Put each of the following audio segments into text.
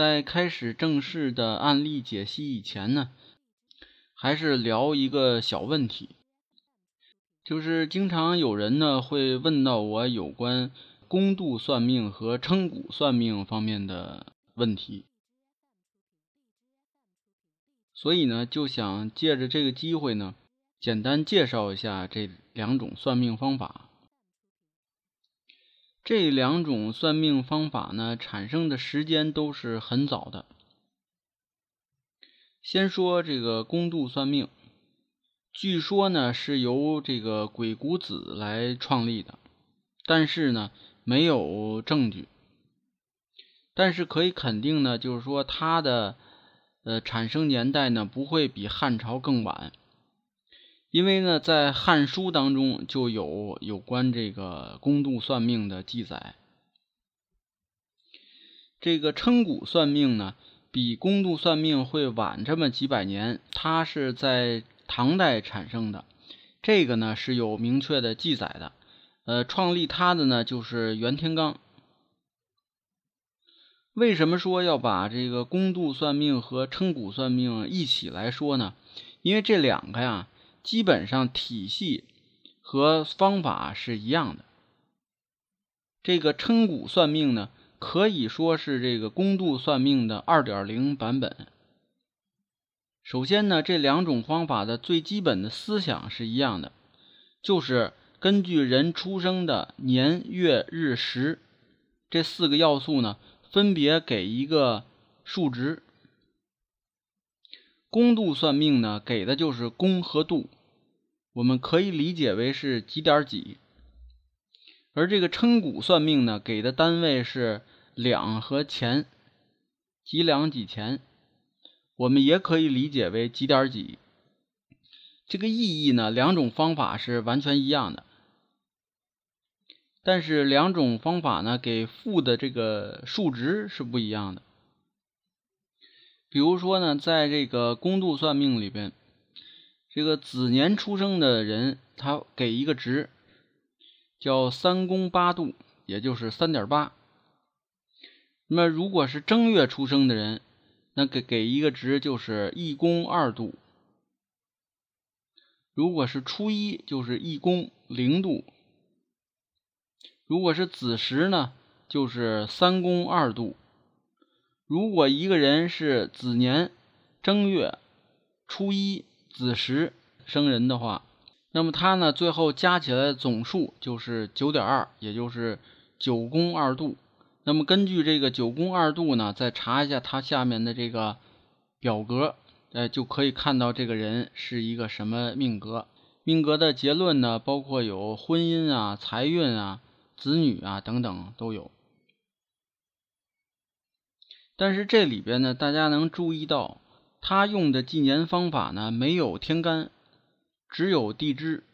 在开始正式的案例解析以前呢，还是聊一个小问题，就是经常有人呢会问到我有关公度算命和称骨算命方面的问题，所以呢就想借着这个机会呢，简单介绍一下这两种算命方法。这两种算命方法呢，产生的时间都是很早的。先说这个公度算命，据说呢是由这个鬼谷子来创立的，但是呢没有证据。但是可以肯定呢，就是说它的呃产生年代呢不会比汉朝更晚。因为呢，在《汉书》当中就有有关这个公度算命的记载。这个称骨算命呢，比公度算命会晚这么几百年，它是在唐代产生的，这个呢是有明确的记载的。呃，创立它的呢就是袁天罡。为什么说要把这个公度算命和称骨算命一起来说呢？因为这两个呀。基本上体系和方法是一样的。这个称骨算命呢，可以说是这个公度算命的二点零版本。首先呢，这两种方法的最基本的思想是一样的，就是根据人出生的年月日时这四个要素呢，分别给一个数值。公度算命呢，给的就是公和度，我们可以理解为是几点几；而这个称骨算命呢，给的单位是两和钱，几两几钱，我们也可以理解为几点几。这个意义呢，两种方法是完全一样的，但是两种方法呢，给负的这个数值是不一样的。比如说呢，在这个公度算命里边，这个子年出生的人，他给一个值，叫三公八度，也就是三点八。那么如果是正月出生的人，那给给一个值就是一公二度。如果是初一，就是一公零度。如果是子时呢，就是三公二度。如果一个人是子年正月初一子时生人的话，那么他呢最后加起来总数就是九点二，也就是九宫二度。那么根据这个九宫二度呢，再查一下他下面的这个表格，呃，就可以看到这个人是一个什么命格。命格的结论呢，包括有婚姻啊、财运啊、子女啊等等都有。但是这里边呢，大家能注意到，他用的纪年方法呢，没有天干，只有地支。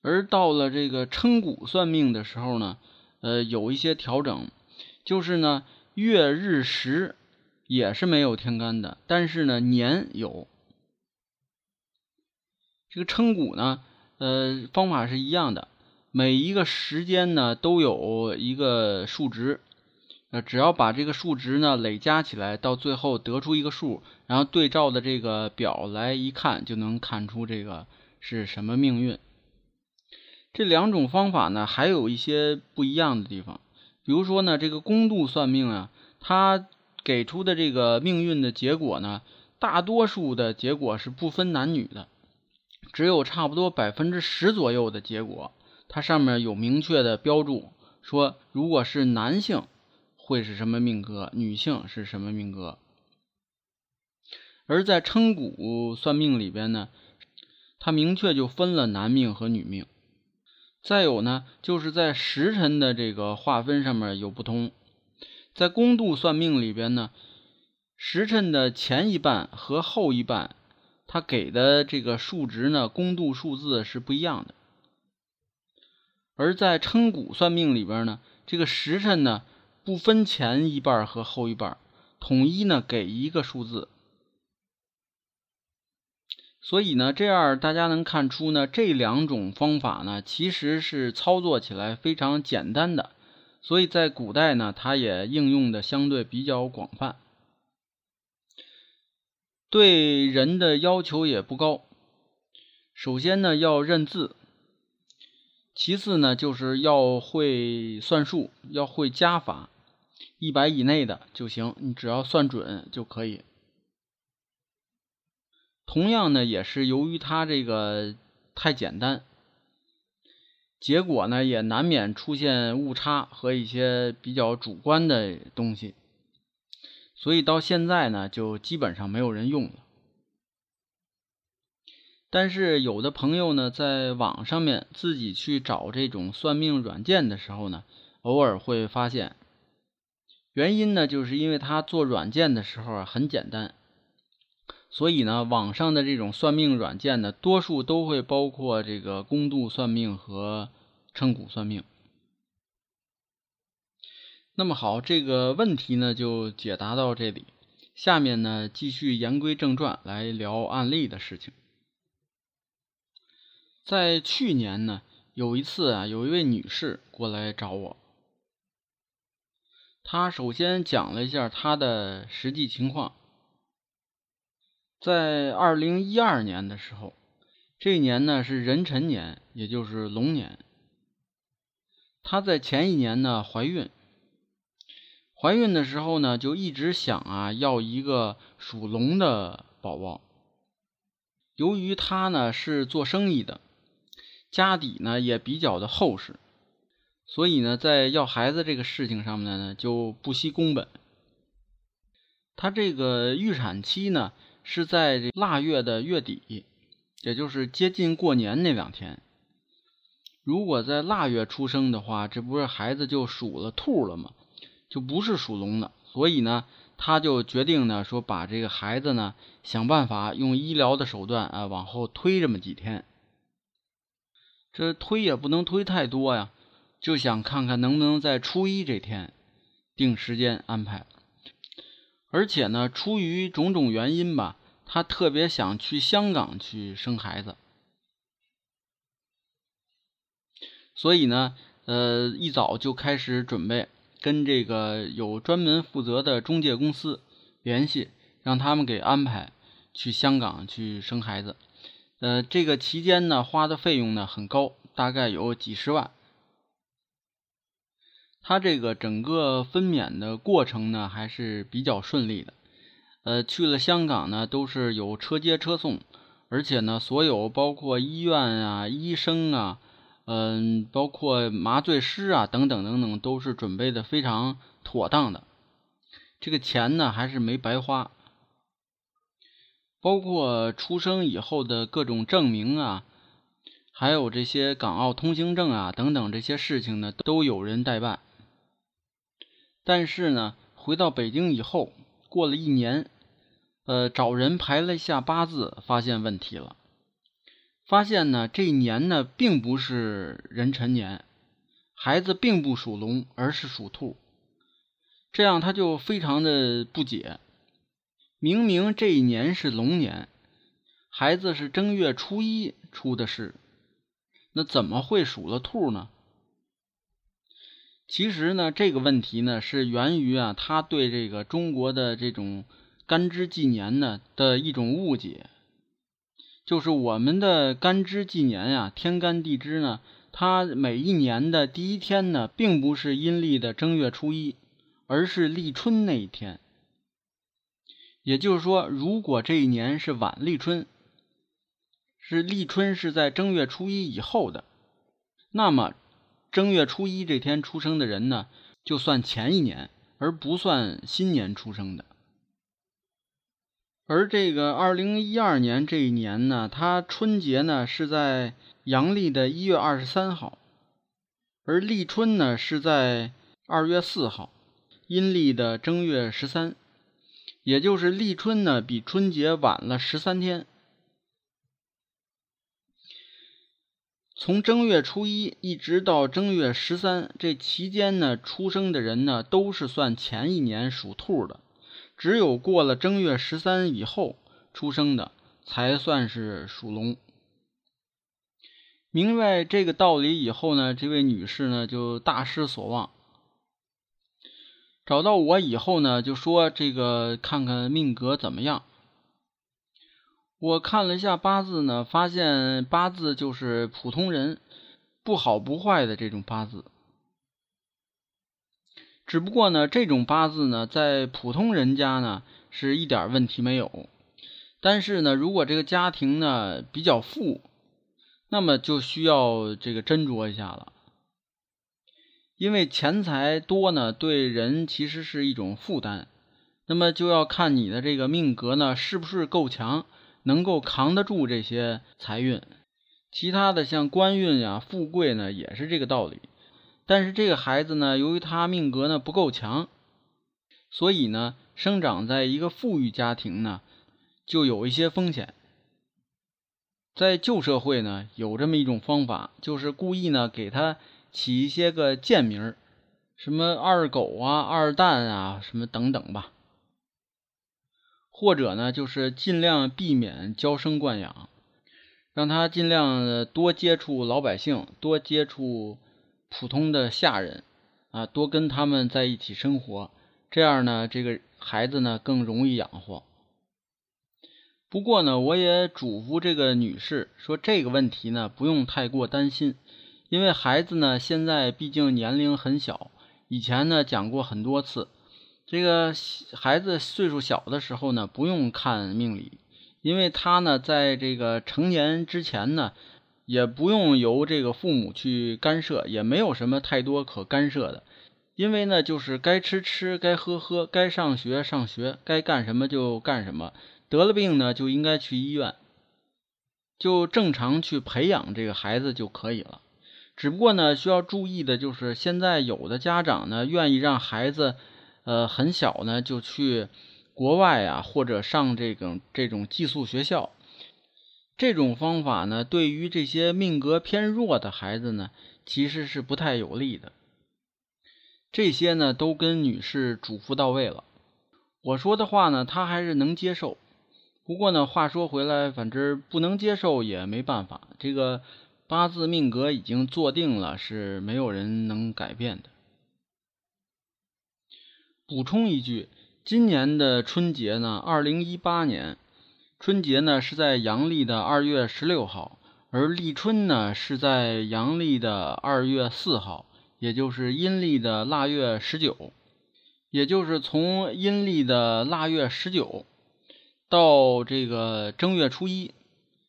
而到了这个称骨算命的时候呢，呃，有一些调整，就是呢，月日时也是没有天干的，但是呢，年有。这个称骨呢，呃，方法是一样的，每一个时间呢，都有一个数值。呃，只要把这个数值呢累加起来，到最后得出一个数，然后对照的这个表来一看，就能看出这个是什么命运。这两种方法呢，还有一些不一样的地方。比如说呢，这个公度算命啊，它给出的这个命运的结果呢，大多数的结果是不分男女的，只有差不多百分之十左右的结果，它上面有明确的标注，说如果是男性。会是什么命格？女性是什么命格？而在称骨算命里边呢，它明确就分了男命和女命。再有呢，就是在时辰的这个划分上面有不同。在公度算命里边呢，时辰的前一半和后一半，它给的这个数值呢，公度数字是不一样的。而在称骨算命里边呢，这个时辰呢，不分前一半和后一半，统一呢给一个数字。所以呢，这样大家能看出呢，这两种方法呢，其实是操作起来非常简单的。所以在古代呢，它也应用的相对比较广泛，对人的要求也不高。首先呢，要认字；其次呢，就是要会算数，要会加法，一百以内的就行，你只要算准就可以。同样呢，也是由于它这个太简单，结果呢也难免出现误差和一些比较主观的东西，所以到现在呢就基本上没有人用了。但是有的朋友呢在网上面自己去找这种算命软件的时候呢，偶尔会发现，原因呢就是因为他做软件的时候啊很简单。所以呢，网上的这种算命软件呢，多数都会包括这个公度算命和称骨算命。那么好，这个问题呢就解答到这里。下面呢，继续言归正传，来聊案例的事情。在去年呢，有一次啊，有一位女士过来找我，他首先讲了一下他的实际情况。在二零一二年的时候，这一年呢是壬辰年，也就是龙年。他在前一年呢怀孕，怀孕的时候呢就一直想啊要一个属龙的宝宝。由于他呢是做生意的，家底呢也比较的厚实，所以呢在要孩子这个事情上面呢就不惜工本。她这个预产期呢。是在腊月的月底，也就是接近过年那两天。如果在腊月出生的话，这不是孩子就属了兔了吗？就不是属龙的。所以呢，他就决定呢，说把这个孩子呢，想办法用医疗的手段啊，往后推这么几天。这推也不能推太多呀，就想看看能不能在初一这天定时间安排。而且呢，出于种种原因吧，他特别想去香港去生孩子，所以呢，呃，一早就开始准备，跟这个有专门负责的中介公司联系，让他们给安排去香港去生孩子。呃，这个期间呢，花的费用呢很高，大概有几十万。他这个整个分娩的过程呢还是比较顺利的，呃，去了香港呢都是有车接车送，而且呢所有包括医院啊、医生啊，嗯，包括麻醉师啊等等等等都是准备的非常妥当的，这个钱呢还是没白花，包括出生以后的各种证明啊，还有这些港澳通行证啊等等这些事情呢都有人代办。但是呢，回到北京以后，过了一年，呃，找人排了一下八字，发现问题了。发现呢，这一年呢，并不是壬辰年，孩子并不属龙，而是属兔。这样他就非常的不解，明明这一年是龙年，孩子是正月初一出的事，那怎么会属了兔呢？其实呢，这个问题呢是源于啊，他对这个中国的这种干支纪年呢的一种误解，就是我们的干支纪年呀，天干地支呢，它每一年的第一天呢，并不是阴历的正月初一，而是立春那一天。也就是说，如果这一年是晚立春，是立春是在正月初一以后的，那么。正月初一这天出生的人呢，就算前一年，而不算新年出生的。而这个二零一二年这一年呢，它春节呢是在阳历的一月二十三号，而立春呢是在二月四号，阴历的正月十三，也就是立春呢比春节晚了十三天。从正月初一一直到正月十三，这期间呢，出生的人呢都是算前一年属兔的，只有过了正月十三以后出生的才算是属龙。明白这个道理以后呢，这位女士呢就大失所望，找到我以后呢就说这个看看命格怎么样。我看了一下八字呢，发现八字就是普通人，不好不坏的这种八字。只不过呢，这种八字呢，在普通人家呢是一点问题没有。但是呢，如果这个家庭呢比较富，那么就需要这个斟酌一下了。因为钱财多呢，对人其实是一种负担。那么就要看你的这个命格呢，是不是够强。能够扛得住这些财运，其他的像官运呀、富贵呢，也是这个道理。但是这个孩子呢，由于他命格呢不够强，所以呢，生长在一个富裕家庭呢，就有一些风险。在旧社会呢，有这么一种方法，就是故意呢给他起一些个贱名，什么二狗啊、二蛋啊，什么等等吧。或者呢，就是尽量避免娇生惯养，让他尽量多接触老百姓，多接触普通的下人，啊，多跟他们在一起生活，这样呢，这个孩子呢更容易养活。不过呢，我也嘱咐这个女士说，这个问题呢不用太过担心，因为孩子呢现在毕竟年龄很小，以前呢讲过很多次。这个孩子岁数小的时候呢，不用看命理，因为他呢，在这个成年之前呢，也不用由这个父母去干涉，也没有什么太多可干涉的，因为呢，就是该吃吃，该喝喝，该上学上学，该干什么就干什么，得了病呢，就应该去医院，就正常去培养这个孩子就可以了。只不过呢，需要注意的就是，现在有的家长呢，愿意让孩子。呃，很小呢，就去国外啊，或者上这种这种寄宿学校。这种方法呢，对于这些命格偏弱的孩子呢，其实是不太有利的。这些呢，都跟女士嘱咐到位了。我说的话呢，她还是能接受。不过呢，话说回来，反正不能接受也没办法。这个八字命格已经做定了，是没有人能改变的。补充一句，今年的春节呢，二零一八年春节呢是在阳历的二月十六号，而立春呢是在阳历的二月四号，也就是阴历的腊月十九，也就是从阴历的腊月十九到这个正月初一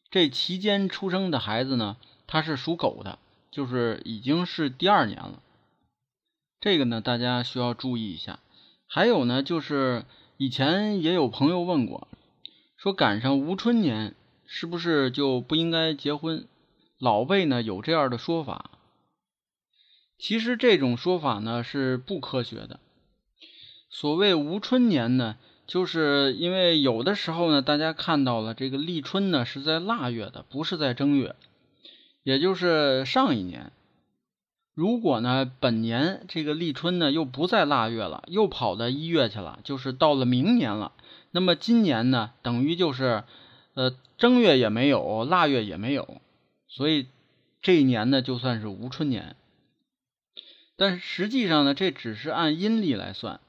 这期间出生的孩子呢，他是属狗的，就是已经是第二年了。这个呢，大家需要注意一下。还有呢，就是以前也有朋友问过，说赶上无春年是不是就不应该结婚？老辈呢有这样的说法。其实这种说法呢是不科学的。所谓无春年呢，就是因为有的时候呢，大家看到了这个立春呢是在腊月的，不是在正月，也就是上一年。如果呢，本年这个立春呢又不在腊月了，又跑到一月去了，就是到了明年了。那么今年呢，等于就是，呃，正月也没有，腊月也没有，所以这一年呢就算是无春年。但是实际上呢，这只是按阴历来算，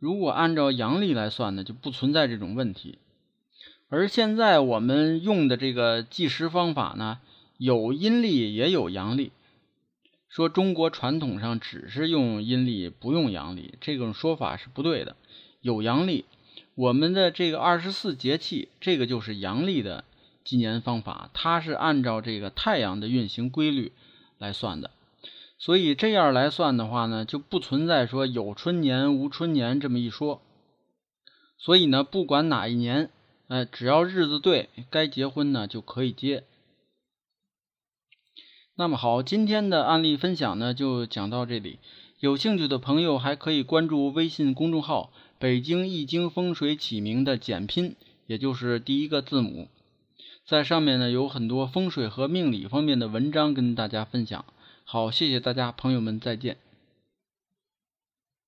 如果按照阳历来算呢，就不存在这种问题。而现在我们用的这个计时方法呢，有阴历也有阳历。说中国传统上只是用阴历不用阳历，这种说法是不对的。有阳历，我们的这个二十四节气，这个就是阳历的纪年方法，它是按照这个太阳的运行规律来算的。所以这样来算的话呢，就不存在说有春年无春年这么一说。所以呢，不管哪一年，哎，只要日子对，该结婚呢就可以结。那么好，今天的案例分享呢就讲到这里。有兴趣的朋友还可以关注微信公众号“北京易经风水起名”的简拼，也就是第一个字母。在上面呢有很多风水和命理方面的文章跟大家分享。好，谢谢大家，朋友们再见。